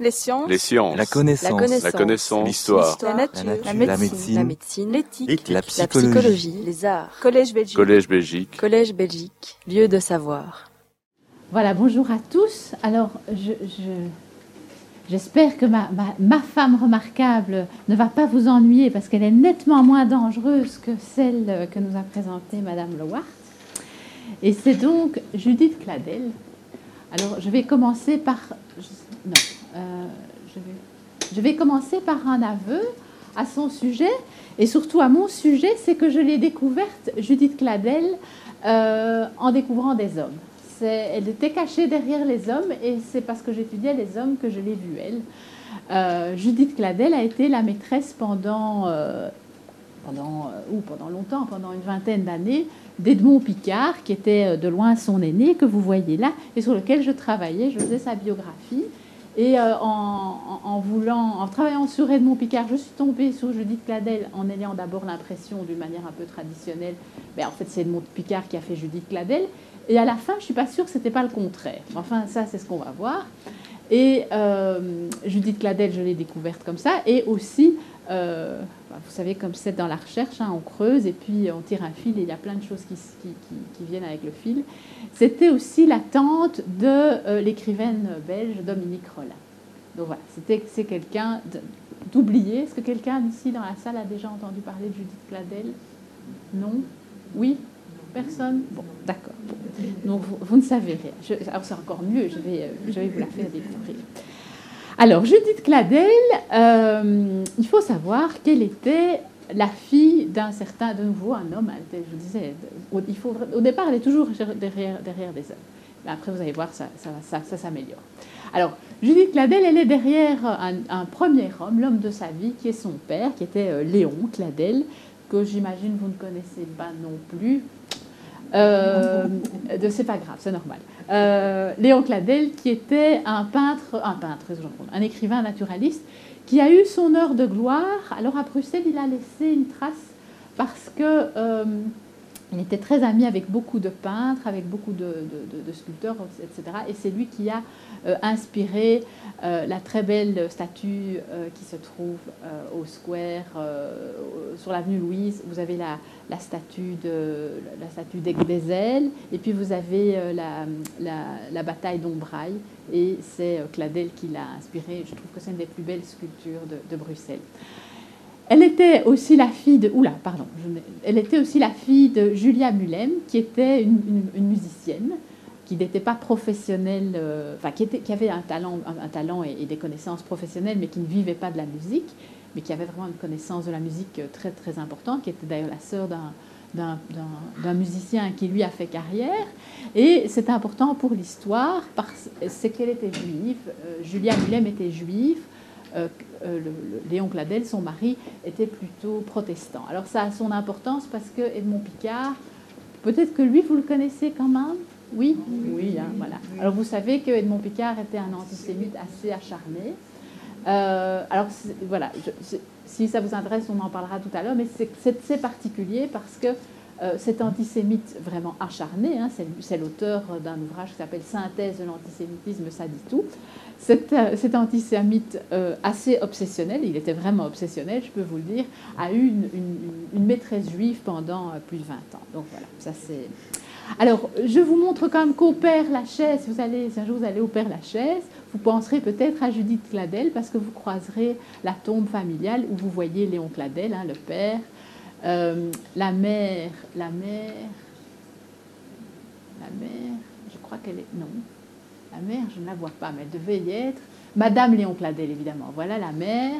Les sciences. Les sciences. La connaissance. La connaissance. L'histoire. La nature. La nature. La La médecine. médecine. La médecine. L'éthique. La La psychologie. Les arts. Collège Belgique. Collège Belgique. Collège Belgique. Lieu de savoir. Voilà, bonjour à tous. Alors, je, je- j'espère que ma, ma- ma femme remarquable ne va pas vous ennuyer parce qu'elle est nettement moins dangereuse que celle que nous a présentée Madame Lewart. Et c'est donc Judith Cladel. Alors, je vais commencer par... non, euh, je, vais, commencer par un aveu à son sujet et surtout à mon sujet, c'est que je l'ai découverte, Judith Cladel, euh, en découvrant des hommes. Elle était cachée derrière les hommes et c'est parce que j'étudiais les hommes que je l'ai vue, elle. Euh, Judith Cladel a été la maîtresse pendant, pendant, ou pendant longtemps, pendant une vingtaine d'années, d'Edmond Picard, qui était de loin son aîné, que vous voyez là, et sur lequel je travaillais, je faisais sa biographie. Et euh, en, voulant, en travaillant sur Edmond Picard, je suis tombée sur Judith Cladel en ayant d'abord l'impression, d'une manière un peu traditionnelle, ben, en fait c'est Edmond Picard qui a fait Judith Cladel. Et à la fin, je suis pas sûre que ce n'était pas le contraire. Enfin, ça, c'est ce qu'on va voir. Et euh, Judith Cladel, je l'ai découverte comme ça. Et aussi, euh, bah, vous savez, comme c'est dans la recherche, hein, on creuse et puis on tire un fil et il y a plein de choses qui, viennent avec le fil. C'était aussi la tante de euh, l'écrivaine belge Dominique Rollin. Donc voilà, c'était, c'est quelqu'un d'oublié. Est-ce que quelqu'un ici dans la salle a déjà entendu parler de Judith Cladel Non? Oui? Personne? Bon, d'accord. Donc vous, ne savez rien. Alors c'est encore mieux, je vais, euh, je vais vous la faire découvrir. Alors Judith Cladel, euh, il faut savoir qu'elle était la fille d'un certain, de nouveau un homme. Je vous disais, au, départ, elle est toujours derrière, des hommes. Mais après, vous allez voir, ça, s'améliore. Alors, Judith Cladel, elle est derrière un, un premier homme, l'homme de sa vie, qui est son père, qui était euh, Léon Cladel, que j'imagine vous ne connaissez pas non plus. Euh, de- c'est pas grave, c'est normal. Euh, Léon Cladel, qui était un peintre, un peintre, un écrivain naturaliste, qui a eu son heure de gloire. Alors à Bruxelles, il a laissé une trace parce que euh, il était très ami avec beaucoup de peintres, avec beaucoup de, sculpteurs, etc. Et c'est lui qui a euh, inspiré euh, la très belle statue euh, qui se trouve au Square, sur l'avenue Louise. Vous avez la, statue de la statue d'Aigues-des-Ailes, et puis vous avez la, la, la bataille d'Ombrail, et c'est Cladel qui l'a inspiré. Je trouve que c'est une des plus belles sculptures de Bruxelles. Elle était aussi la fille de. Oula, pardon. elle était aussi la fille de Julia Mulem, qui était une, musicienne, qui n'était pas professionnelle, euh, enfin, qui, avait un talent, un, talent et, des connaissances professionnelles, mais qui ne vivait pas de la musique, mais qui avait vraiment une connaissance de la musique euh, très, très importante, qui était d'ailleurs la sœur d'un. d'un- d'un- d'un musicien qui lui a fait carrière. Et c'est important pour l'histoire parce c'est qu'elle était juive. Euh, Julia Mulem était juive. Euh, euh, le- le- Léon Cladel, son mari, était plutôt protestant. Alors ça a son importance parce que Edmond Picard, peut-être que lui, vous le connaissez quand même? Oui? Oui, hein, voilà. Alors vous savez que Edmond Picard était un antisémite assez acharné. Euh, alors voilà, je- si ça vous intéresse, on en parlera tout à l'heure, mais c'est particulier parce que euh, cet antisémite vraiment acharné, hein, c'est l'auteur d'un ouvrage qui s'appelle Synthèse de l'antisémitisme, ça dit tout. Cet, euh, antisémite euh, assez obsessionnel, il était vraiment obsessionnel, je peux vous le dire, a eu une, maîtresse juive pendant plus de 20 ans. Donc voilà, ça c'est. Alors, je vous montre quand même qu'au Père Lachaise, vous allez, si un jour vous allez au Père Lachaise, vous penserez peut-être à Judith Cladel parce que vous croiserez la tombe familiale où vous voyez Léon Cladel, hein, le père, euh, la mère, la mère, la mère, je crois qu'elle est, non, la mère, je ne la vois pas, mais elle devait y être, Madame Léon Cladel, évidemment. Voilà la mère,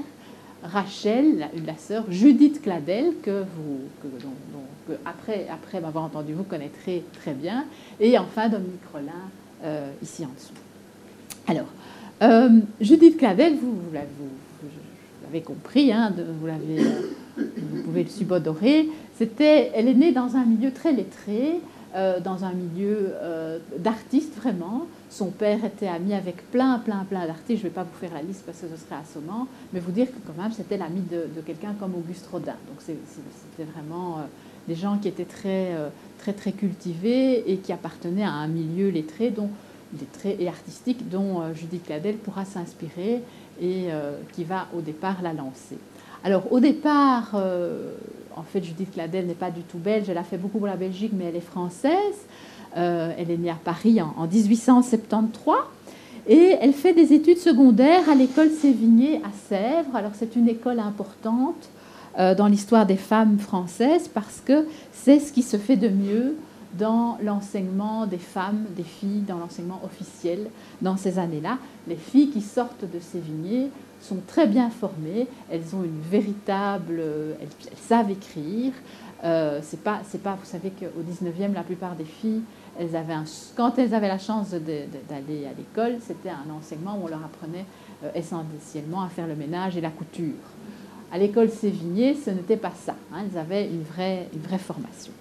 Rachel, la, sœur, Judith Cladel, que vous, que, après, m'avoir entendu, vous connaîtrez très bien. Et enfin, Dominique Rollin, euh, ici en dessous. Alors, euh, Judith Cladel, vous, vous- vous compris, hein, l'avez, euh, vous pouvez le subodorer. Elle est née dans un milieu très lettré, euh, dans un milieu euh, d'artistes vraiment. Son père était ami avec plein, plein, plein d'artistes. Je ne vais pas vous faire la liste parce que ce serait assommant, mais vous dire que quand même c'était l'ami de, quelqu'un comme Auguste Rodin. Donc c'était vraiment des gens qui étaient très, très, très cultivés et qui appartenaient à un milieu lettré dont lettrée et artistique dont Judith Cladel pourra s'inspirer et qui va au départ la lancer. Alors au départ, en fait Judith Cladel n'est pas du tout belge, elle a fait beaucoup pour la Belgique mais elle est française. elle est née à Paris en 1873. Et elle fait des études secondaires à l'école Sévigné à Sèvres. Alors c'est une école importante euh, dans l'histoire des femmes françaises parce que c'est ce qui se fait de mieux dans l'enseignement des femmes, des filles, dans l'enseignement officiel dans ces années-là. Les filles qui sortent de Sévigné sont très bien formées, elles ont une véritable, elles, savent écrire. Euh, c'est pas, c'est pas, vous savez qu'au 19e, la plupart des filles elles avaient quand elles avaient la chance d'aller à l'école, c'était un enseignement où on leur apprenait euh, essentiellement à faire le ménage et la couture. À l'école Sévigné, ce n'était pas ça. Hein, elles avaient une vraie, une vraie formation.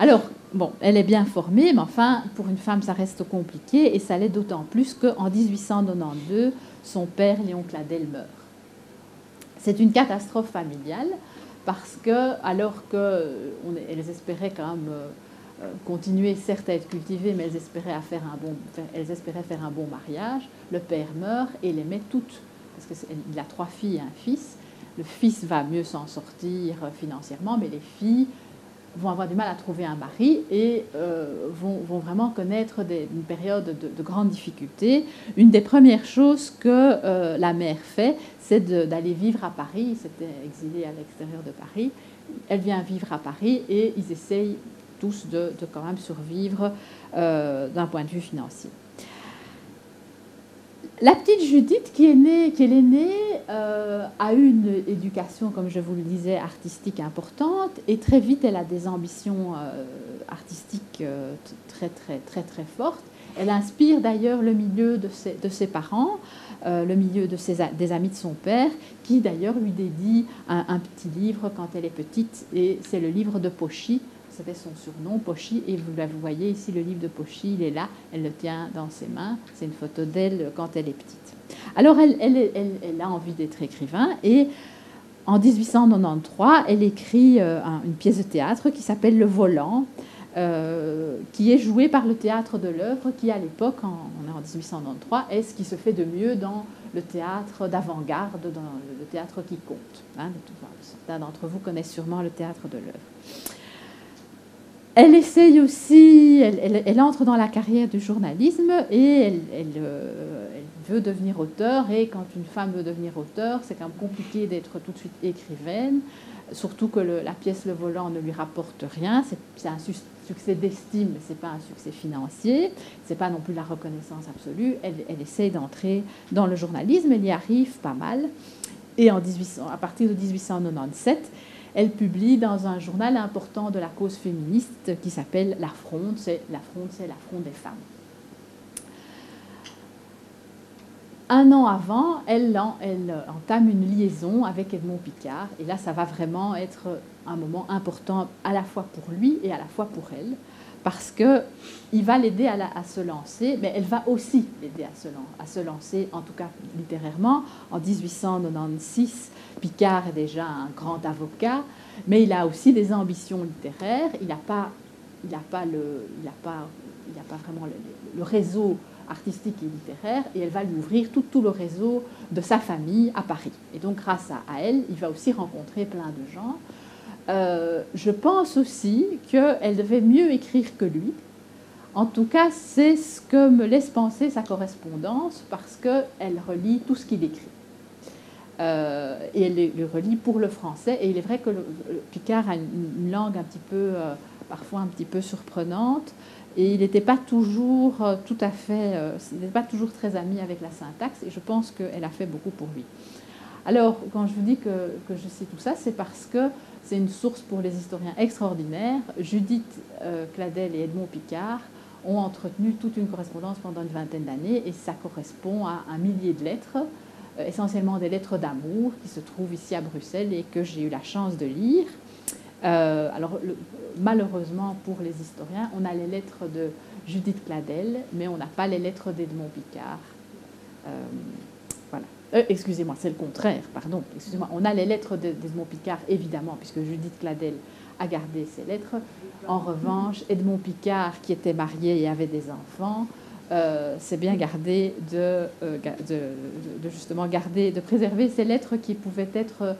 Alors, bon, elle est bien formée, mais enfin, pour une femme, ça reste compliqué, et ça l'est d'autant plus qu'en 1892, son père, Léon Cladel, meurt. C'est une catastrophe familiale, parce que, alors qu'elles espéraient quand même euh, euh, continuer certes à être cultivées, mais elles espéraient, faire un bon, elles espéraient faire un bon mariage. Le père meurt et les met toutes, parce qu'il a trois filles et un fils. Le fils va mieux s'en sortir financièrement, mais les filles vont avoir du mal à trouver un mari et euh, vont, vont, vraiment connaître une période de, de grande difficulté. Une des premières choses que euh, la mère fait, c'est d'aller vivre à Paris. C'était exilé à l'extérieur de Paris. Elle vient vivre à Paris et ils essayent tous de, quand même survivre euh, d'un point de vue financier. La petite Judith, qui est née, qui est l'aînée, euh, a eu une éducation, comme je vous le disais, artistique importante, et très vite, elle a des ambitions euh, artistiques très, très, très, très fortes. Elle inspire d'ailleurs le milieu de ses, parents, le milieu des amis de son père, qui d'ailleurs lui dédie un, un, petit livre quand elle est petite, et c'est le livre de Pochy, c'était son surnom, Pochy, et vous, vous voyez ici le livre de Pochy, il est là, elle le tient dans ses mains, c'est une photo d'elle quand elle est petite. Alors elle, a envie d'être écrivain, et en 1893, elle écrit euh, une pièce de théâtre qui s'appelle Le Volant, euh, qui est jouée par le théâtre de l'œuvre, qui à l'époque, on est en 1893, est ce qui se fait de mieux dans le théâtre d'avant-garde, dans le théâtre qui compte. Hein, certains d'entre vous connaissent sûrement le théâtre de l'œuvre. Elle essaye aussi, elle, entre dans la carrière du journalisme et euh, elle, veut devenir auteur. Et quand une femme veut devenir auteur, c'est quand même compliqué d'être tout de suite écrivaine, surtout que la pièce Le Volant ne lui rapporte rien. C'est un succès d'estime, mais ce n'est pas un succès financier. Ce n'est pas non plus la reconnaissance absolue. Elle, essaye d'entrer dans le journalisme, elle y arrive pas mal. Et en 1800, à partir de 1897, elle publie dans un journal important de la cause féministe qui s'appelle La Fronde. C'est la Fronde, c'est la Fronde des femmes. Un an avant, elle, entame une liaison avec Edmond Picard. Et là, ça va vraiment être un moment important à la fois pour lui et à la fois pour elle. Parce qu'il va l'aider à, se lancer, mais elle va aussi l'aider à se lancer, en tout cas littérairement. En 1896, Picard est déjà un grand avocat, mais il a aussi des ambitions littéraires. Il n'a pas, vraiment le, réseau artistique et littéraire, et elle va lui ouvrir tout, le réseau de sa famille à Paris. Et donc, grâce à, elle, il va aussi rencontrer plein de gens. Euh, je pense aussi qu'elle devait mieux écrire que lui. En tout cas, c'est ce que me laisse penser sa correspondance, parce qu'elle relit tout ce qu'il écrit. Euh, et elle le relit pour le français. Et il est vrai que Picard a une, langue un petit peu, euh, parfois un petit peu surprenante, et il n'était pas toujours euh, tout à fait, il n'était pas toujours très ami avec la syntaxe, et je pense qu'elle a fait beaucoup pour lui. Alors, quand je vous dis que, je sais tout ça, c'est parce que c'est une source pour les historiens extraordinaire. Judith Cladel et Edmond Picard ont entretenu toute une correspondance pendant une vingtaine d'années, et ça correspond à un millier de lettres essentiellement des lettres d'amour qui se trouvent ici à Bruxelles et que j'ai eu la chance de lire. Euh, alors, malheureusement pour les historiens, on a les lettres de Judith Cladel, mais on n'a pas les lettres d'Edmond Picard. Euh, voilà. excusez-moi, c'est le contraire, pardon. Excusez-moi. On a les lettres d'Edmond Picard, évidemment, puisque Judith Cladel a gardé ses lettres. En revanche, Edmond Picard, qui était marié et avait des enfants, c'est bien gardé de, de, justement garder, de préserver ces lettres qui pouvaient être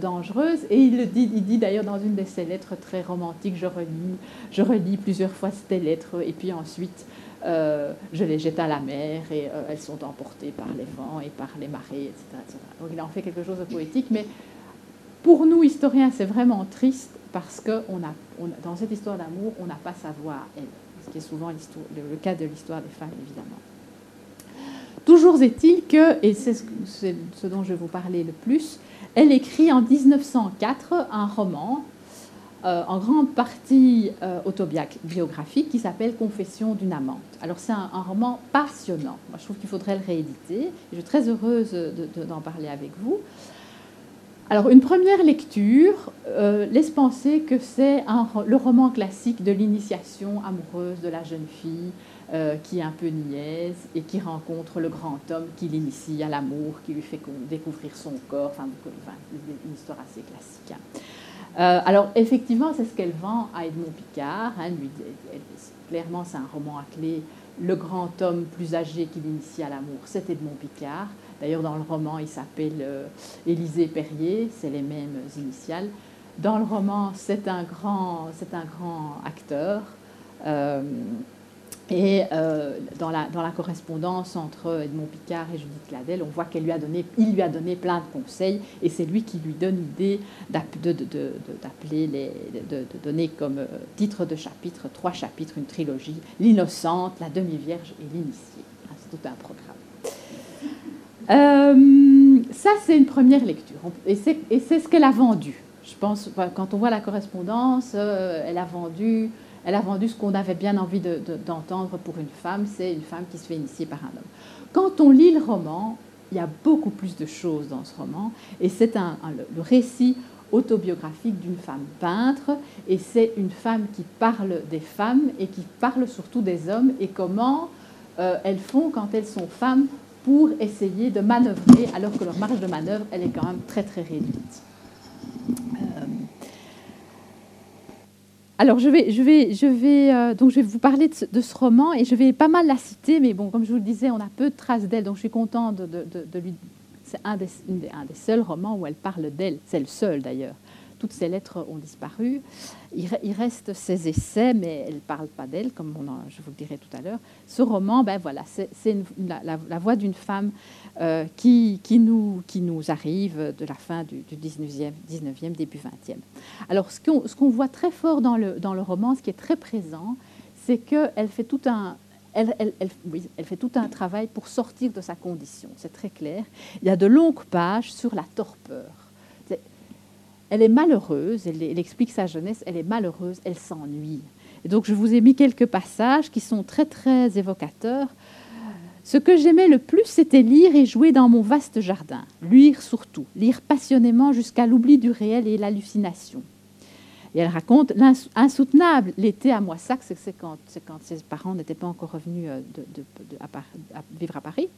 dangereuses. Et il le dit, il dit d'ailleurs dans une de ses lettres très romantiques, je relis, je relis plusieurs fois ces lettres, et puis ensuite euh, je les jette à la mer et euh, elles sont emportées par les vents et par les marées, etc., Donc il en fait quelque chose de poétique, mais pour nous, historiens, c'est vraiment triste parce que a, dans cette histoire d'amour, on n'a pas sa voix elle, ce qui est souvent le, cas de l'histoire des femmes, évidemment. Toujours est-il que, et c'est ce dont je vais vous parler le plus, elle écrit en 1904 un roman euh, en grande partie euh, autobiographique qui s'appelle Confession d'une amante. Alors c'est un, roman passionnant. Moi je trouve qu'il faudrait le rééditer. je suis très heureuse d'en parler avec vous. Alors une première lecture euh, laisse penser que c'est le roman classique de l'initiation amoureuse de la jeune fille qui est un peu niaise et qui rencontre le grand homme qui l'initie à l'amour, qui lui fait découvrir son corps, enfin, une histoire assez classique. Hein. Euh, alors, effectivement, c'est ce qu'elle vend à Edmond Picard. Hein, clairement, c'est un roman à clé. Le grand homme plus âgé qui l'initie à l'amour, c'est Edmond Picard. D'ailleurs, dans le roman, il s'appelle euh, Élisée Perrier, c'est les mêmes initiales. Dans le roman, c'est un grand, c'est un grand acteur. Euh, et euh, dans, la, dans, la, correspondance entre Edmond Picard et Judith Cladel, on voit qu'il lui a donné, il lui a donné plein de conseils et c'est lui qui lui donne l'idée d'appeler, de, donner comme titre de chapitre, trois chapitres, une trilogie, l'innocente, la demi-vierge et l'initiée. C'est tout un programme. Euh, ça, c'est une première lecture et c'est ce qu'elle a vendu. Je pense, quand on voit la correspondance, elle a vendu elle a vendu ce qu'on avait bien envie d'entendre pour une femme, c'est une femme qui se fait initier par un homme. Quand on lit le roman, il y a beaucoup plus de choses dans ce roman, et c'est un, le récit autobiographique d'une femme peintre, et c'est une femme qui parle des femmes et qui parle surtout des hommes, et comment euh, elles font quand elles sont femmes pour essayer de manœuvrer, alors que leur marge de manœuvre, elle est quand même très très réduite. Euh, alors, je vais, je vais, je vais, euh, donc je vais vous parler de ce, roman et je vais pas mal la citer, mais bon, comme je vous le disais, on a peu de traces d'elle, donc je suis contente de, lui. C'est un des, un des, seuls romans où elle parle d'elle, c'est le seul d'ailleurs toutes ses lettres ont disparu. Il, reste ses essais, mais elle ne parle pas d'elle, comme je vous le dirai tout à l'heure. Ce roman, ben voilà, c'est la, voix d'une femme euh, qui, qui, nous, qui nous arrive de la fin du, 19e, 19e, début 20e. Alors, ce qu'on voit très fort dans le, dans le roman, ce qui est très présent, c'est qu'elle fait tout un, elle, elle, fait tout un travail pour sortir de sa condition, c'est très clair. Il y a de longues pages sur la torpeur. Elle est malheureuse, elle, explique sa jeunesse, elle est malheureuse, elle s'ennuie. Et donc je vous ai mis quelques passages qui sont très très évocateurs. Ce que j'aimais le plus, c'était lire et jouer dans mon vaste jardin, lire surtout, lire passionnément jusqu'à l'oubli du réel et l'hallucination. Et elle raconte l'insoutenable l'été à Moissac, c'est quand, ses parents n'étaient pas encore revenus euh, à vivre à Paris.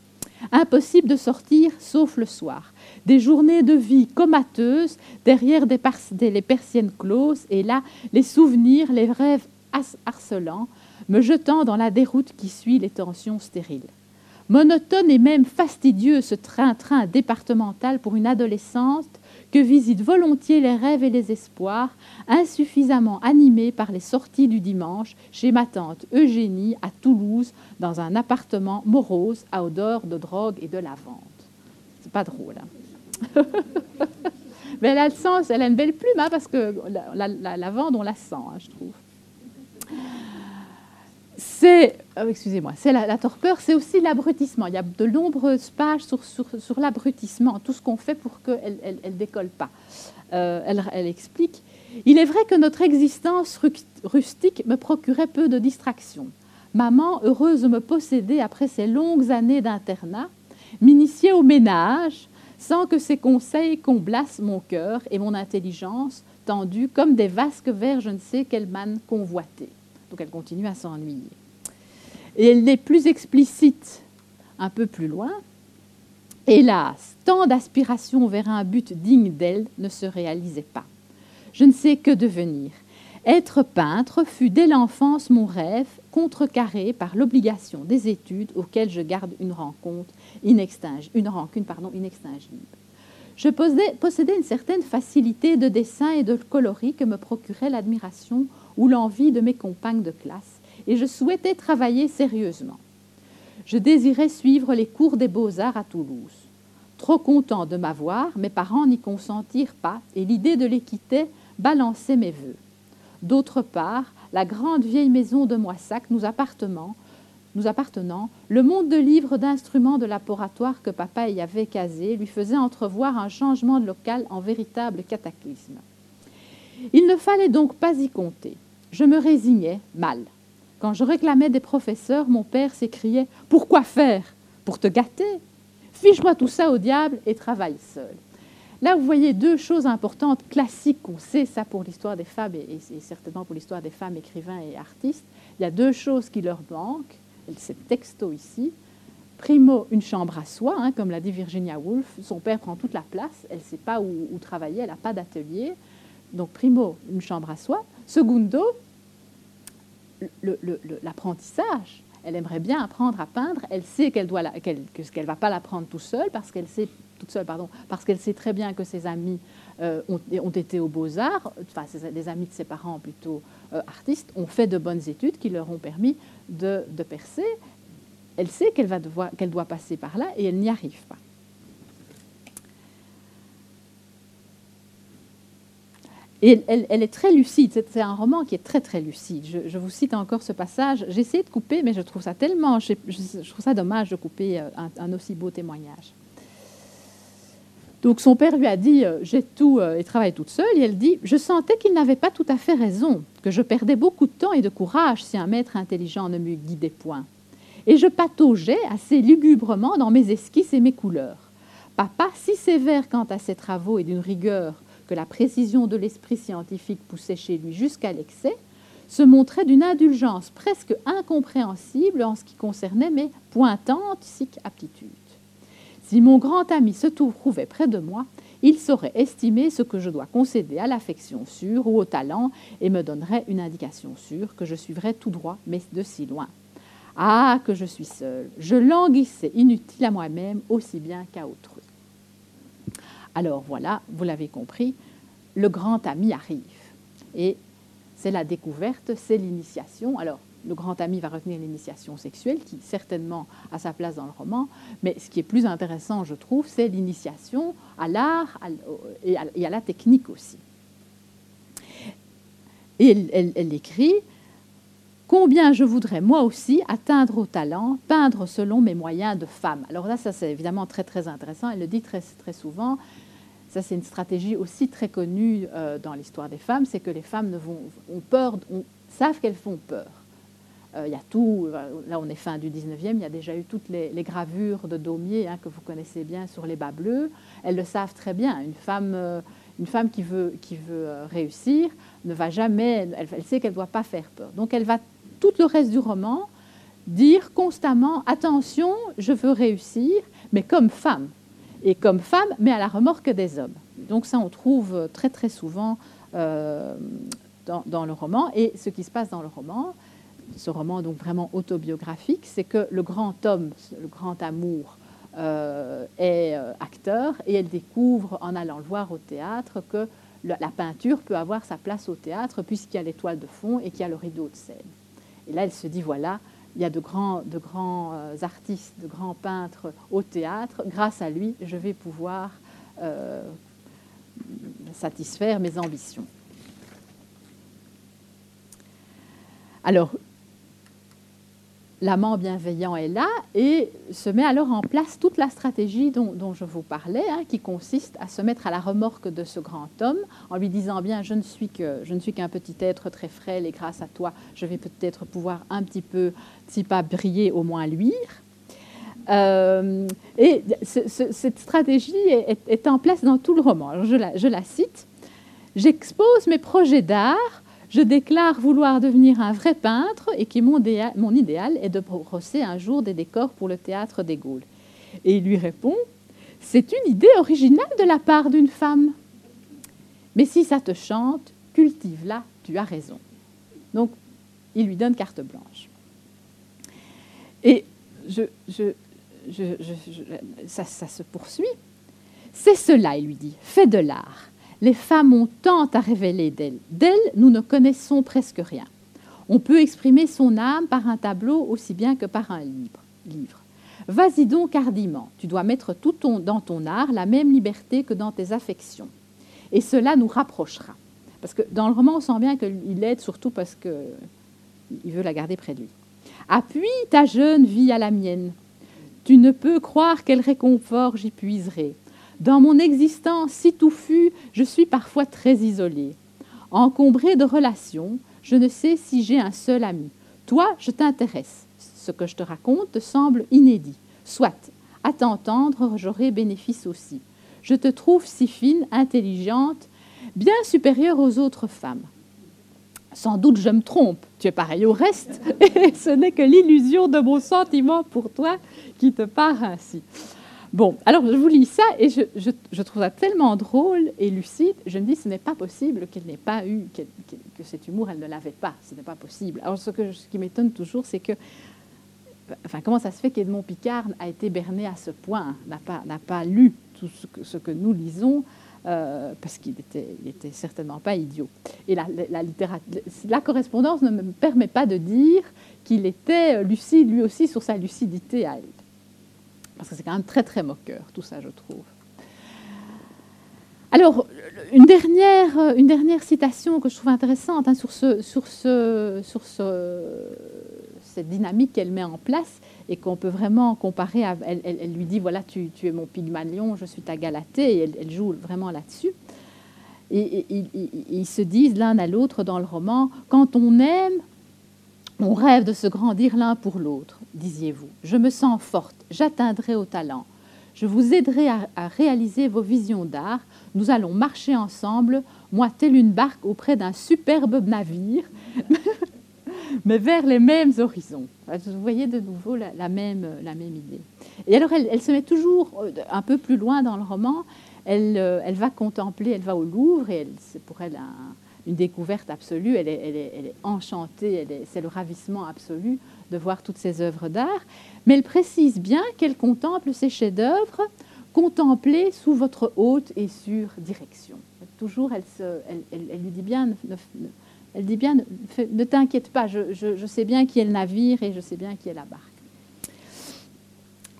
Impossible de sortir sauf le soir. Des journées de vie comateuses derrière les persiennes closes et là les souvenirs, les rêves harcelants, me jetant dans la déroute qui suit les tensions stériles. Monotone et même fastidieux ce train-train départemental pour une adolescente que visitent volontiers les rêves et les espoirs, insuffisamment animés par les sorties du dimanche chez ma tante Eugénie à Toulouse, dans un appartement morose à odeur de drogue et de lavande. C'est pas drôle. Hein Mais elle a le sens, elle a une belle plume, hein, parce que la, lavande, on la sent, hein, je trouve c'est, euh, excusez-moi, c'est la, torpeur, c'est aussi l'abrutissement. Il y a de nombreuses pages sur, l'abrutissement, tout ce qu'on fait pour qu'elle elle, décolle pas. Euh, elle, elle, explique Il est vrai que notre existence rustique me procurait peu de distractions. Maman, heureuse de me posséder après ces longues années d'internat, m'initiait au ménage sans que ses conseils comblassent mon cœur et mon intelligence tendue comme des vasques vers je ne sais quelle manne convoitée. Donc elle continue à s'ennuyer. Et elle n'est plus explicite un peu plus loin. Hélas, tant d'aspirations vers un but digne d'elle ne se réalisaient pas. Je ne sais que devenir. Être peintre fut dès l'enfance mon rêve, contrecarré par l'obligation des études auxquelles je garde une, rencontre une rancune. Je possédais, une certaine facilité de dessin et de coloris que me procurait l'admiration ou l'envie de mes compagnes de classe, et je souhaitais travailler sérieusement. Je désirais suivre les cours des beaux-arts à Toulouse. Trop content de m'avoir, mes parents n'y consentirent pas, et l'idée de les quitter balançait mes voeux. D'autre part, la grande vieille maison de Moissac, nous appartenant, nous appartenant, le monde de livres d'instruments de laboratoire que papa y avait casé lui faisait entrevoir un changement de local en véritable cataclysme. Il ne fallait donc pas y compter. Je me résignais mal. Quand je réclamais des professeurs, mon père s'écriait Pourquoi faire? Pour te gâter Fiche-moi tout ça au diable et travaille seul. Là, vous voyez deux choses importantes, classiques, qu'on sait ça pour l'histoire des femmes et, certainement pour l'histoire des femmes écrivains et artistes. Il y a deux choses qui leur manquent c'est texto ici. Primo, une chambre à soi, hein, comme l'a dit Virginia Woolf. Son père prend toute la place, elle ne sait pas où, travailler, elle n'a pas d'atelier. Donc, primo, une chambre à soi. Segundo, l'apprentissage. Elle aimerait bien apprendre à peindre. Elle sait qu'elle doit qu'elle ne va pas l'apprendre tout seul parce qu'elle sait toute seule, pardon, parce qu'elle sait très bien que ses amis euh, ont, été aux beaux-arts, enfin, les amis de ses parents plutôt euh, artistes, ont fait de bonnes études qui leur ont permis de, percer. Elle sait qu'elle qu'elle doit passer par là et elle n'y arrive pas. Et elle, est très lucide. C'est un roman qui est très très lucide. Je, vous cite encore ce passage. J'ai essayé de couper, mais je trouve ça tellement, je, trouve ça dommage de couper euh, un aussi beau témoignage. Donc son père lui a dit euh, J'ai tout euh, et travaille toute seule. Et elle dit Je sentais qu'il n'avait pas tout à fait raison, que je perdais beaucoup de temps et de courage si un maître intelligent ne me guidait point. Et je pataugeais assez lugubrement dans mes esquisses et mes couleurs. Papa, si sévère quant à ses travaux et d'une rigueur que la précision de l'esprit scientifique poussait chez lui jusqu'à l'excès, se montrait d'une indulgence presque incompréhensible en ce qui concernait mes pointantes aptitudes. Si mon grand ami se trouvait près de moi, il saurait estimer ce que je dois concéder à l'affection sûre ou au talent et me donnerait une indication sûre que je suivrais tout droit, mais de si loin. Ah, que je suis seule. Je languissais inutile à moi-même aussi bien qu'à autrui. Alors voilà, vous l'avez compris, le grand ami arrive. Et c'est la découverte, c'est l'initiation. Alors, le grand ami va retenir l'initiation sexuelle, qui certainement a sa place dans le roman, mais ce qui est plus intéressant, je trouve, c'est l'initiation à l'art et à la technique aussi. Et elle, écrit Combien je voudrais moi aussi atteindre au talent, peindre selon mes moyens de femme. Alors là, ça c'est évidemment très très intéressant. Elle le dit très, très souvent. Ça c'est une stratégie aussi très connue euh, dans l'histoire des femmes, c'est que les femmes ont peur, savent qu'elles font peur. Euh, il y a tout, euh, là on est fin du 19e, il y a déjà eu toutes les, gravures de Daumier hein, que vous connaissez bien sur les bas bleus. Elles le savent très bien. Une femme, une qui veut, qui veut réussir ne va jamais, elle, sait qu'elle ne doit pas faire peur. Donc elle va tout le reste du roman dire constamment attention, je veux réussir, mais comme femme. Et comme femme, mais à la remorque des hommes. Donc ça, on trouve très très souvent dans, dans, le roman. Et ce qui se passe dans le roman, ce roman donc vraiment autobiographique, c'est que le grand homme, le grand amour, euh, est euh, acteur et elle découvre en allant le voir au théâtre que la, peinture peut avoir sa place au théâtre puisqu'il y a l'étoile de fond et qu'il y a le rideau de scène. Et là, elle se dit, voilà, il y a de grands, euh, artistes, de grands peintres au théâtre. Grâce à lui, je vais pouvoir satisfaire mes ambitions. Alors, l'amant bienveillant est là et se met alors en place toute la stratégie dont, je vous parlais, hein, qui consiste à se mettre à la remorque de ce grand homme en lui disant bien je ne suis que je ne suis qu'un petit être très frêle et grâce à toi je vais peut-être pouvoir un petit peu, si pas briller, au moins luire. Euh, et cette stratégie est, en place dans tout le roman. je la, je la cite. J'expose mes projets d'art je déclare vouloir devenir un vrai peintre et que mon, idéal est de brosser un jour des décors pour le théâtre des Gaules. Et il lui répond C'est une idée originale de la part d'une femme. Mais si ça te chante, cultive-la tu as raison. Donc, il lui donne carte blanche. Et je, ça, se poursuit. C'est cela, il lui dit, fait de l'art. Les femmes ont tant à révéler d'elles. D'elles, nous ne connaissons presque rien. On peut exprimer son âme par un tableau aussi bien que par un livre. Vas-y donc hardiment. Tu dois mettre tout ton, dans ton art la même liberté que dans tes affections. Et cela nous rapprochera. Parce que dans le roman, on sent bien qu'il l'aide surtout parce qu'il veut la garder près de lui. Appuie ta jeune vie à la mienne. Tu ne peux croire quel réconfort j'y puiserai. Dans mon existence si touffue, je suis parfois très isolée. Encombrée de relations, je ne sais si j'ai un seul ami. Toi, je t'intéresse. Ce que je te raconte te semble inédit. Soit, à t'entendre, j'aurai bénéfice aussi. Je te trouve si fine, intelligente, bien supérieure aux autres femmes. Sans doute je me trompe, tu es pareil au reste, et ce n'est que l'illusion de mon sentiment pour toi qui te part ainsi. Bon, alors je vous lis ça et je, trouve ça tellement drôle et lucide. Je me dis, ce n'est pas possible qu'elle n'ait pas eu, que cet humour, elle ne l'avait pas. Ce n'est pas possible. Alors ce, qui m'étonne toujours, c'est que, enfin, comment ça se fait qu'Edmond Picard a été berné à ce point, n'a pas, lu tout ce que, nous lisons, euh, parce qu'il n'était était certainement pas idiot. Et la, correspondance ne me permet pas de dire qu'il était lucide lui aussi sur sa lucidité. Parce que c'est quand même très très moqueur, tout ça, je trouve. Alors, une dernière, une dernière citation que je trouve intéressante hein, sur, ce, sur, ce, sur ce, cette dynamique qu'elle met en place et qu'on peut vraiment comparer à. Elle, lui dit voilà, tu, es mon Pygmalion, je suis ta Galatée, et elle, joue vraiment là-dessus. Et, ils se disent l'un à l'autre dans le roman quand on aime, on rêve de se grandir l'un pour l'autre, disiez-vous. Je me sens forte, j'atteindrai au talent. Je vous aiderai à, réaliser vos visions d'art. Nous allons marcher ensemble, moi telle une barque auprès d'un superbe navire, mais vers les mêmes horizons. Vous voyez de nouveau la, même, la même idée. Et alors elle, se met toujours euh, un peu plus loin dans le roman. Elle, euh, elle va contempler, elle va au Louvre, et c'est pour elle un, une découverte absolue, elle est, enchantée, c'est le ravissement absolu de voir toutes ces œuvres d'art, mais elle précise bien qu'elle contemple ces chefs-d'œuvre contemplés sous votre haute et sûre direction. Toujours, elle, lui dit bien, ne, elle dit bien, ne, t'inquiète pas, je, je, sais bien qui est le navire et je sais bien qui est la barque.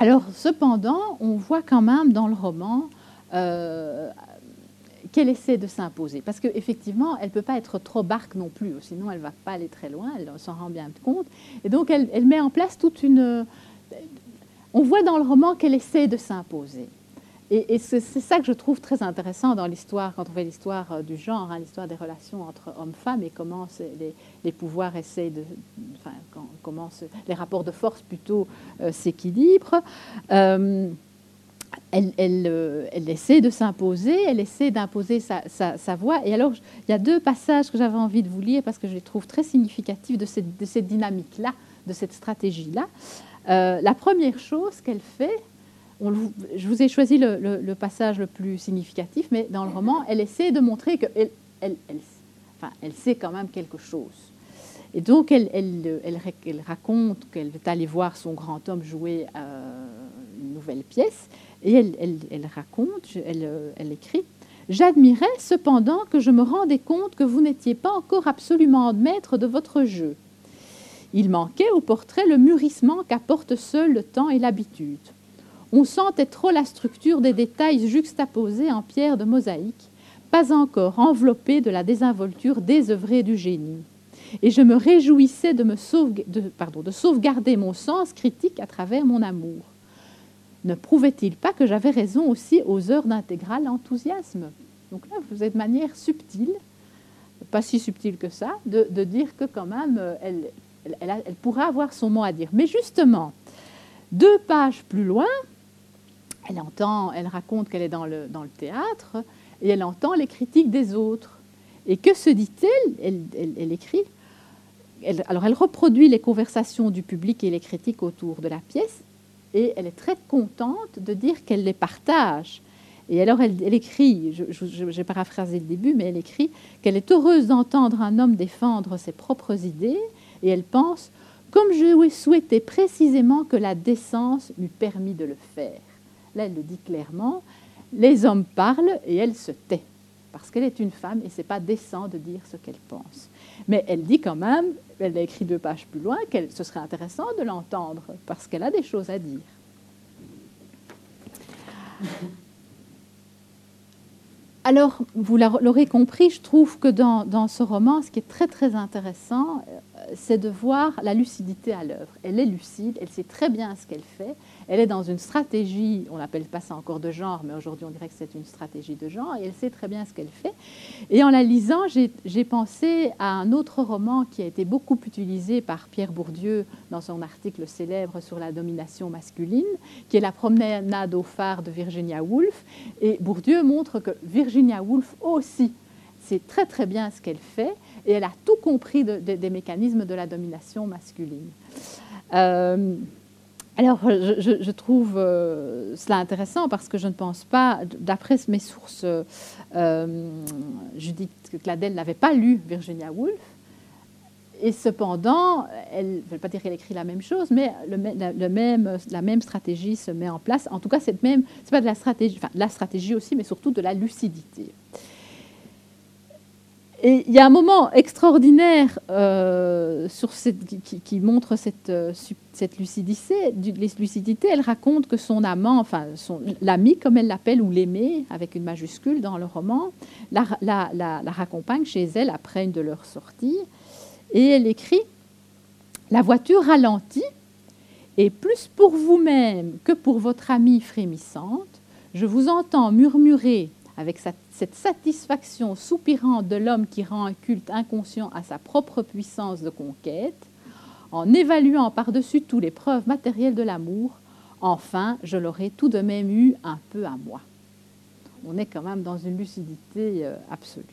Alors, cependant, on voit quand même dans le roman euh, qu'elle essaie de s'imposer. Parce qu'effectivement, elle ne peut pas être trop barque non plus, sinon elle ne va pas aller très loin, elle s'en rend bien compte. Et donc, elle, met en place toute une... On voit dans le roman qu'elle essaie de s'imposer. Et, c'est ça que je trouve très intéressant dans l'histoire, quand on fait l'histoire euh, du genre, hein, l'histoire des relations entre hommes-femmes et comment les, les, pouvoirs essaient de... Enfin, comment les rapports de force plutôt euh, s'équilibrent. Euh, euh, elle, essaie de s'imposer, elle essaie d'imposer sa, voix. Et alors, il y a deux passages que j'avais envie de vous lire parce que je les trouve très significatifs de cette, dynamique-là, de cette stratégie-là. Euh, la première chose qu'elle fait, je vous ai choisi le, passage le plus significatif, mais dans le roman, elle essaie de montrer qu'elle sait quand même quelque chose. Et donc, elle, raconte qu'elle est allée voir son grand homme jouer euh, une nouvelle pièce. Et elle, raconte, euh, elle, écrit J'admirais cependant que je me rendais compte que vous n'étiez pas encore absolument maître de votre jeu. Il manquait au portrait le mûrissement qu'apporte seul le temps et l'habitude. On sentait trop la structure des détails juxtaposés en pierre de mosaïque, pas encore enveloppés de la désinvolture désœuvrée du génie. Et je me réjouissais de, me de sauvegarder mon sens critique à travers mon amour ne prouvait-il pas que j'avais raison aussi aux heures d'intégral enthousiasme? Donc là, vous êtes de manière subtile, pas si subtile que ça, de, dire que quand même, euh, elle, pourrait avoir son mot à dire. Mais justement, deux pages plus loin, elle entend, elle raconte qu'elle est dans le, théâtre et elle entend les critiques des autres. Et que se dit-elle? Elle, elle, écrit. alors elle reproduit les conversations du public et les critiques autour de la pièce et elle est très contente de dire qu'elle les partage. Et alors elle, écrit, j'ai paraphrasé le début, mais elle écrit qu'elle est heureuse d'entendre un homme défendre ses propres idées, et elle pense, comme je souhaitais précisément que la décence m'eût permis de le faire. Là, elle le dit clairement, les hommes parlent et elle se tait, parce qu'elle est une femme et ce n'est pas décent de dire ce qu'elle pense. Mais elle dit quand même, elle a écrit deux pages plus loin, que ce serait intéressant de l'entendre, parce qu'elle a des choses à dire. Alors, vous l'aurez compris, je trouve que dans, ce roman, ce qui est très très intéressant, euh, c'est de voir la lucidité à l'œuvre. Elle est lucide, elle sait très bien ce qu'elle fait, elle est dans une stratégie, on n'appelle pas ça encore de genre, mais aujourd'hui on dirait que c'est une stratégie de genre, et elle sait très bien ce qu'elle fait. Et en la lisant, j'ai pensé à un autre roman qui a été beaucoup utilisé par Pierre Bourdieu dans son article célèbre sur la domination masculine, qui est La promenade au phare de Virginia Woolf. Et Bourdieu montre que Virginia Woolf aussi sait très très bien ce qu'elle fait, et elle a tout compris des mécanismes de la domination masculine. Euh, alors, je, trouve euh, cela intéressant parce que je ne pense pas, d'après mes sources, euh, Judith Cladel n'avait pas lu Virginia Woolf. Et cependant, elle, je ne veux pas dire qu'elle écrit la même chose, mais le, même, la même stratégie se met en place. En tout cas, c'est pas de la stratégie, enfin, de la stratégie aussi, mais surtout de la lucidité. Et il y a un moment extraordinaire euh, qui, montre cette, euh, lucidité. Elle raconte que son amant, enfin l'ami comme elle l'appelle, ou l'aimé, avec une majuscule dans le roman, la, la, la, raccompagne chez elle après une de leurs sorties. Et elle écrit La voiture ralentit, et plus pour vous-même que pour votre amie frémissante, je vous entends murmurer avec cette satisfaction soupirante de l'homme qui rend un culte inconscient à sa propre puissance de conquête, en évaluant par-dessus tout les preuves matérielles de l'amour, enfin, je l'aurais tout de même eu un peu à moi. On est quand même dans une lucidité euh, absolue.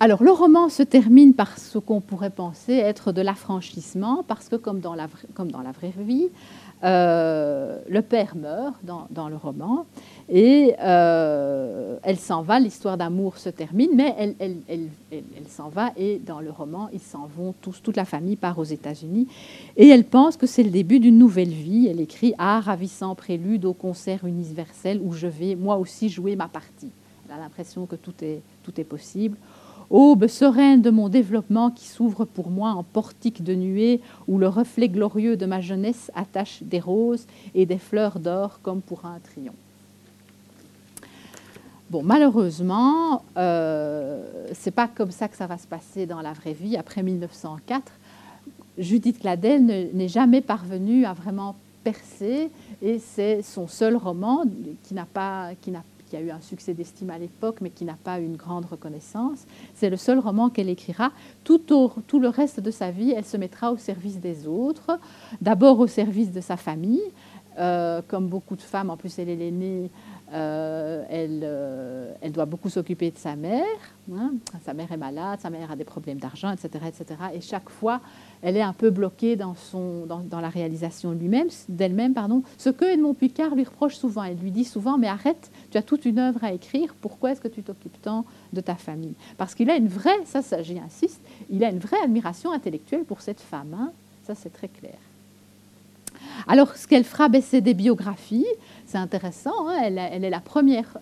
Alors, le roman se termine par ce qu'on pourrait penser être de l'affranchissement, parce que comme dans la, comme dans la vraie vie, euh, le père meurt dans, le roman et euh, elle s'en va, l'histoire d'amour se termine, mais elle, elle, s'en va et dans le roman, ils s'en vont tous, toute la famille part aux États-Unis et elle pense que c'est le début d'une nouvelle vie. Elle écrit Ah, ravissant prélude au concert universel où je vais moi aussi jouer ma partie. Elle a l'impression que tout est, tout est possible. Aube sereine de mon développement qui s'ouvre pour moi en portique de nuée où le reflet glorieux de ma jeunesse attache des roses et des fleurs d'or comme pour un triomphe. Bon, malheureusement, euh, c'est pas comme ça que ça va se passer dans la vraie vie. Après 1904, Judith Cladel n'est jamais parvenue à vraiment percer et c'est son seul roman qui n'a pas, qui a eu un succès d'estime à l'époque, mais qui n'a pas eu une grande reconnaissance. C'est le seul roman qu'elle écrira. Tout, tout, le reste de sa vie, elle se mettra au service des autres, d'abord au service de sa famille. Euh, comme beaucoup de femmes, en plus elle est l'aînée, euh, elle, euh, elle, doit beaucoup s'occuper de sa mère. Hein. Sa mère est malade, sa mère a des problèmes d'argent, etc., etc. Et chaque fois, elle est un peu bloquée dans, la réalisation lui-même, d'elle-même. pardon. Ce que Edmond Picard lui reproche souvent. Elle lui dit souvent, mais arrête, tu as toute une œuvre à écrire, pourquoi est-ce que tu t'occupes tant de ta famille? Parce qu'il a une vraie, ça, ça j'y insiste, il a une vraie admiration intellectuelle pour cette femme. Hein. Ça, c'est très clair. Alors, ce qu'elle fera, ben, c'est des biographies. C'est intéressant. Hein. elle, est la première,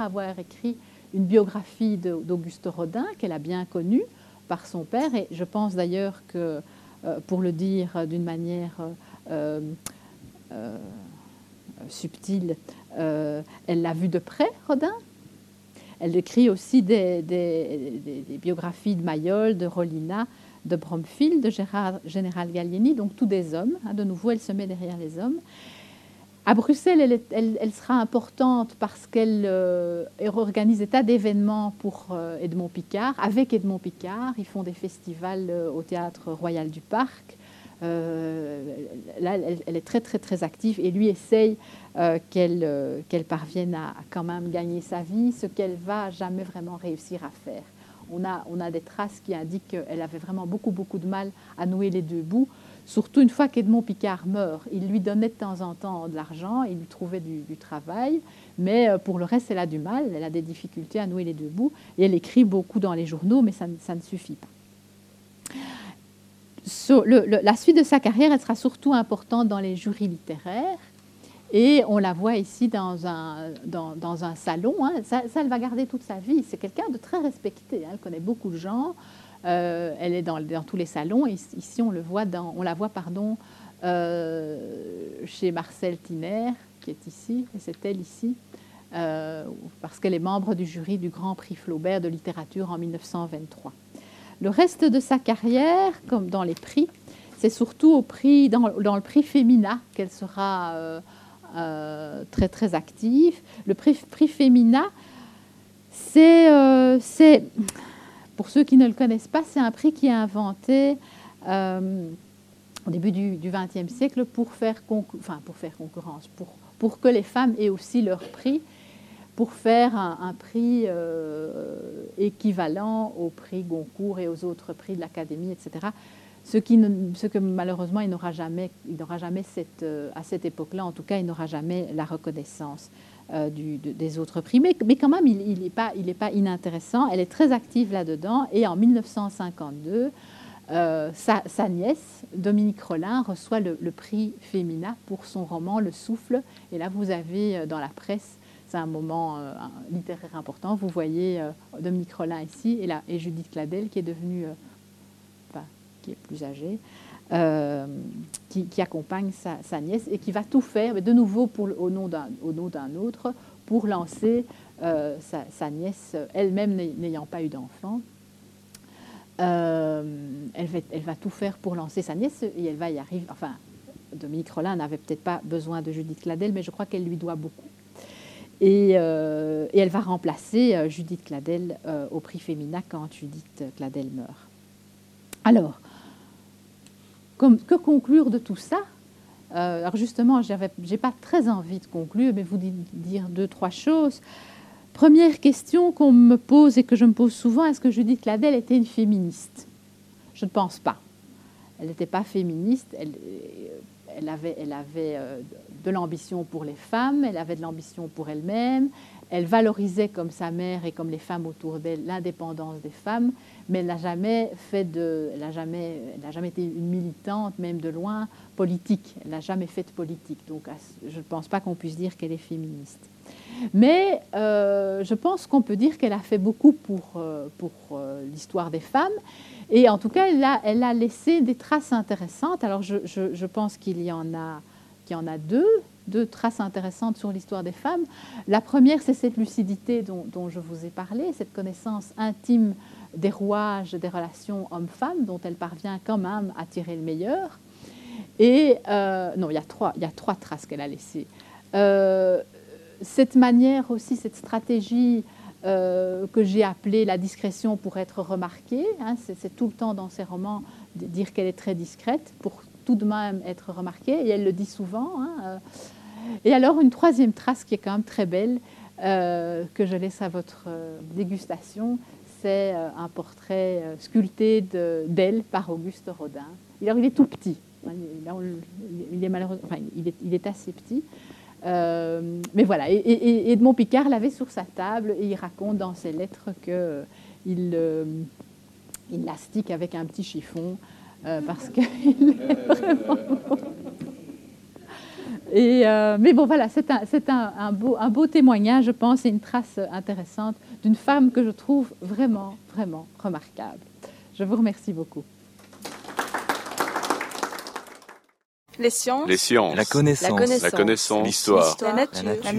à avoir écrit une biographie d'Auguste Rodin, qu'elle a bien connue par son père. Et je pense d'ailleurs que, euh, pour le dire d'une manière euh, euh, subtile, elle l'a vu de près, Rodin. Elle écrit aussi des, biographies de Mayol, de Rolina, de Bromfield, de Gérard, Général Gallieni, donc tous des hommes. Hein, de nouveau, elle se met derrière les hommes. À Bruxelles, elle, sera importante parce qu'elle euh, organise des tas d'événements pour euh, Edmond Picard. Avec Edmond Picard, ils font des festivals euh, au Théâtre Royal du Parc. là, elle, est très, très, très active et lui essaye qu'elle parvienne à, quand même gagner sa vie, ce qu'elle va jamais vraiment réussir à faire. On a, des traces qui indiquent qu'elle avait vraiment beaucoup, beaucoup de mal à nouer les deux bouts surtout une fois qu'Edmond Picard meurt. Il lui donnait de temps en temps de l'argent, il lui trouvait du, travail, mais euh, pour le reste, elle a du mal, elle a des difficultés à nouer les deux bouts, et elle écrit beaucoup dans les journaux, mais ça, ne suffit pas. la suite de sa carrière, elle sera surtout importante dans les jurys littéraires. Et on la voit ici dans un, dans, un salon. Hein. Ça, elle va garder toute sa vie. C'est quelqu'un de très respecté. Hein. Elle connaît beaucoup de gens. Euh, elle est dans, tous les salons. Ici, on, le voit dans, on la voit pardon, euh, chez Marcel Tiner, qui est ici, et c'est elle ici, euh, parce qu'elle est membre du jury du Grand Prix Flaubert de littérature en 1923. Le reste de sa carrière, comme dans les prix, c'est surtout au prix, dans, le prix Femina qu'elle sera très très active. Le prix, prix Femina, c'est pour ceux qui ne le connaissent pas, c'est un prix qui est inventé euh, au début du XXe siècle pour faire, concurrence, pour, que les femmes aient aussi leur prix, pour faire un, prix euh, équivalent au prix Goncourt et aux autres prix de l'Académie, etc. Ce, que malheureusement il n'aura jamais, il n'aura jamais cette, euh, à cette époque-là, en tout cas, il n'aura jamais la reconnaissance. Euh, des autres prix. Mais, quand même, il n'est pas, inintéressant. Elle est très active là-dedans. Et en 1952, euh, sa, nièce, Dominique Rollin, reçoit le, prix Femina pour son roman Le Souffle. Et là, vous avez dans la presse, c'est un moment littéraire important, vous voyez Dominique Rollin ici et Judith Cladel qui est devenue, qui est plus âgée. Euh, qui, accompagne sa, nièce et qui va tout faire, mais de nouveau au nom d'un autre, pour lancer euh, sa, nièce, elle-même n'ayant pas eu d'enfant. Euh, elle, va, elle, va, tout faire pour lancer sa nièce et elle va y arriver. Enfin, Dominique Rollin n'avait peut-être pas besoin de Judith Cladel, mais je crois qu'elle lui doit beaucoup. Et, et, elle va remplacer Judith Cladel au prix Femina quand Judith Cladel meurt. Alors, que conclure de tout ça? Euh, Alors justement, je n'ai pas très envie de conclure, mais vous dire deux, trois choses. Première question qu'on me pose et que je me pose souvent, est-ce que Judith Cladel était une féministe? Je ne pense pas. Elle n'était pas féministe, elle, avait euh, de l'ambition pour les femmes, elle avait de l'ambition pour elle-même, elle valorisait comme sa mère et comme les femmes autour d'elle l'indépendance des femmes, mais elle n'a jamais fait de, elle n'a jamais, elle jamais été une militante, même de loin, politique. Elle n'a jamais fait de politique. Donc, je ne pense pas qu'on puisse dire qu'elle est féministe. Mais euh, je pense qu'on peut dire qu'elle a fait beaucoup pour, euh, pour euh, l'histoire des femmes. Et en tout cas, elle a, laissé des traces intéressantes. Alors, je, je, pense qu'il y, en a, qu'il y en a deux, deux traces intéressantes sur l'histoire des femmes. La première, c'est cette lucidité dont, je vous ai parlé, cette connaissance intime des rouages des relations hommes-femmes dont elle parvient quand même à tirer le meilleur. Et euh, non, il y, a trois, il y a trois traces qu'elle a laissées. Euh, cette manière aussi, cette stratégie euh, que j'ai appelée la discrétion pour être remarquée, hein, c'est tout le temps dans ses romans dire qu'elle est très discrète pour tout de même être remarquée, et elle le dit souvent. Hein, et alors une troisième trace qui est quand même très belle, que je laisse à votre dégustation, c'est euh, un portrait euh, sculpté d'elle par Auguste Rodin. il est tout petit. Il est enfin, il est, assez petit. Euh, mais voilà, et, Edmond Picard l'avait sur sa table et il raconte dans ses lettres qu'il il l'astique avec un petit chiffon parce qu'il vraiment et, euh, mais bon, voilà, c'est un, beau, un, beau, témoignage, je pense, et une trace intéressante d'une femme que je trouve vraiment, vraiment remarquable. Je vous remercie beaucoup. Les sciences. Les sciences. La connaissance. La connaissance. L'histoire. La, nature. La,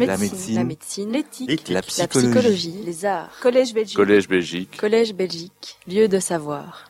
médecine. L'éthique. La, psychologie. Les arts. Collège Belgique. Collège Belgique. Collège Belgique. Lieu de savoir.